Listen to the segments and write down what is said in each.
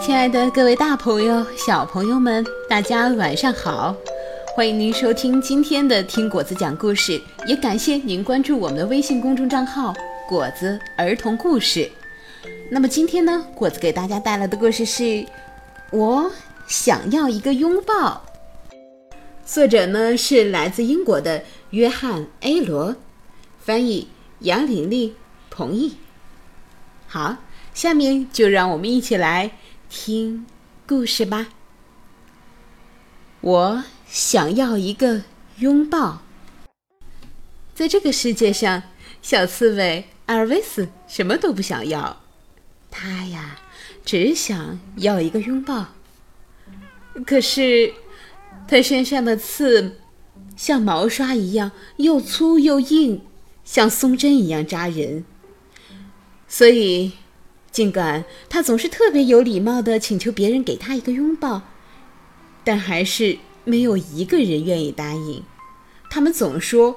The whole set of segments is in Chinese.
亲爱的各位大朋友、小朋友们，大家晚上好！欢迎您收听今天的听果子讲故事，也感谢您关注我们的微信公众账号“果子儿童故事”。那么今天呢，果子给大家带来的故事是《我想要一个拥抱》，作者呢是来自英国的约翰 ·A 罗，翻译杨玲玲、彭毅。好，下面就让我们一起来听故事吧。我想要一个拥抱。在这个世界上，小刺猬阿尔维斯什么都不想要，他呀，只想要一个拥抱。可是，他身上的刺像毛刷一样又粗又硬，像松针一样扎人。所以，尽管他总是特别有礼貌的请求别人给他一个拥抱，但还是没有一个人愿意答应。他们总说：“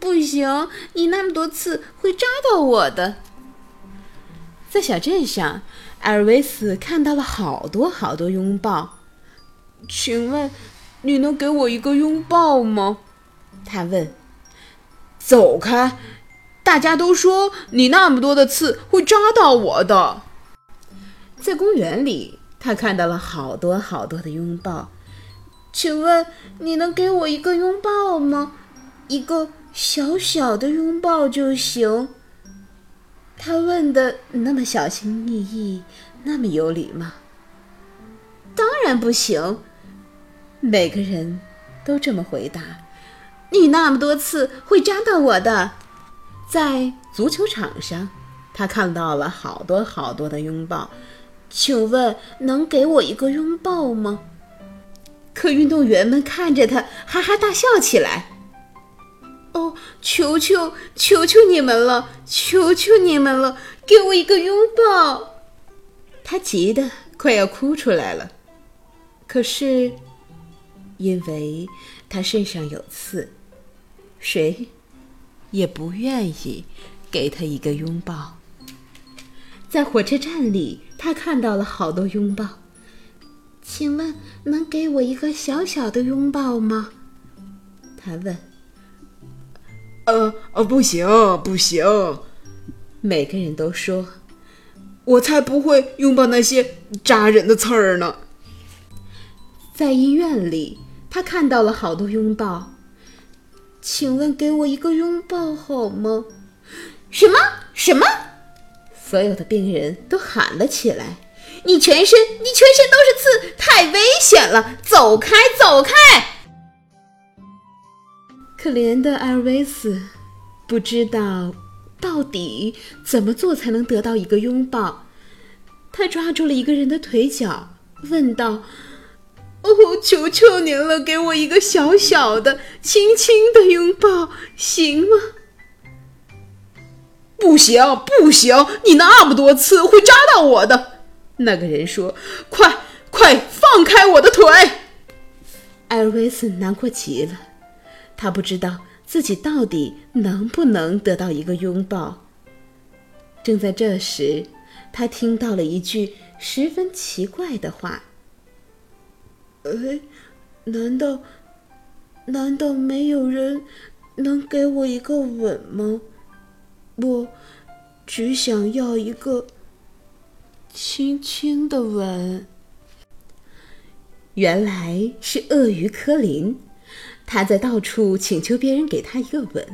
不行，你那么多刺会扎到我的。”在小镇上，艾尔维斯看到了好多好多拥抱。请问，你能给我一个拥抱吗？他问。走开。大家都说你那么多的刺会扎到我的。在公园里，他看到了好多好多的拥抱。请问你能给我一个拥抱吗？一个小小的拥抱就行。他问的那么小心翼翼，那么有礼貌。当然不行。每个人都这么回答。你那么多刺会扎到我的。在足球场上，他看到了好多好多的拥抱。请问能给我一个拥抱吗？可运动员们看着他，哈哈大笑起来。哦，求求求求你们了，求求你们了，给我一个拥抱！他急得快要哭出来了。可是，因为他身上有刺，谁？也不愿意给他一个拥抱。在火车站里，他看到了好多拥抱。请问能给我一个小小的拥抱吗？他问。呃呃，不行不行，每个人都说。我才不会拥抱那些扎人的刺儿呢。在医院里，他看到了好多拥抱。请问给我一个拥抱好吗？什么什么？所有的病人都喊了起来：“你全身，你全身都是刺，太危险了！走开，走开！”可怜的艾尔维斯不知道到底怎么做才能得到一个拥抱。他抓住了一个人的腿脚，问道。哦，求求您了，给我一个小小的、轻轻的拥抱，行吗？不行，不行，你那么多刺会扎到我的。那个人说：“快，快放开我的腿！”艾尔维斯难过极了，他不知道自己到底能不能得到一个拥抱。正在这时，他听到了一句十分奇怪的话。哎，难道难道没有人能给我一个吻吗？我只想要一个轻轻的吻。原来是鳄鱼科林，他在到处请求别人给他一个吻。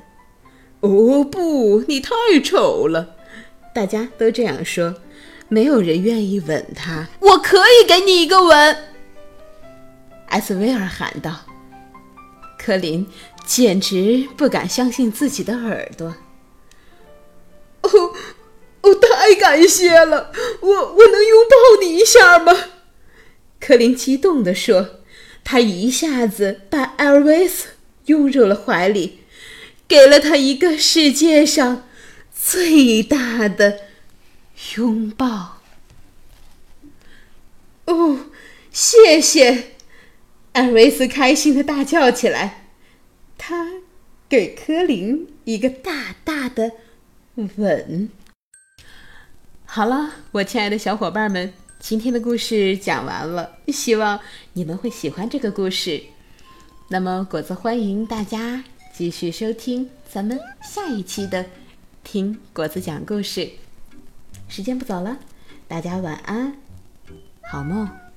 哦不，你太丑了！大家都这样说，没有人愿意吻他。我可以给你一个吻。艾斯威尔喊道：“科林简直不敢相信自己的耳朵。哦，哦，太感谢了！我我能拥抱你一下吗？”科林激动地说。他一下子把艾尔维斯拥入了怀里，给了他一个世界上最大的拥抱。哦，谢谢。艾维斯开心的大叫起来，他给柯林一个大大的吻。好了，我亲爱的小伙伴们，今天的故事讲完了，希望你们会喜欢这个故事。那么，果子欢迎大家继续收听咱们下一期的《听果子讲故事》。时间不早了，大家晚安，好梦。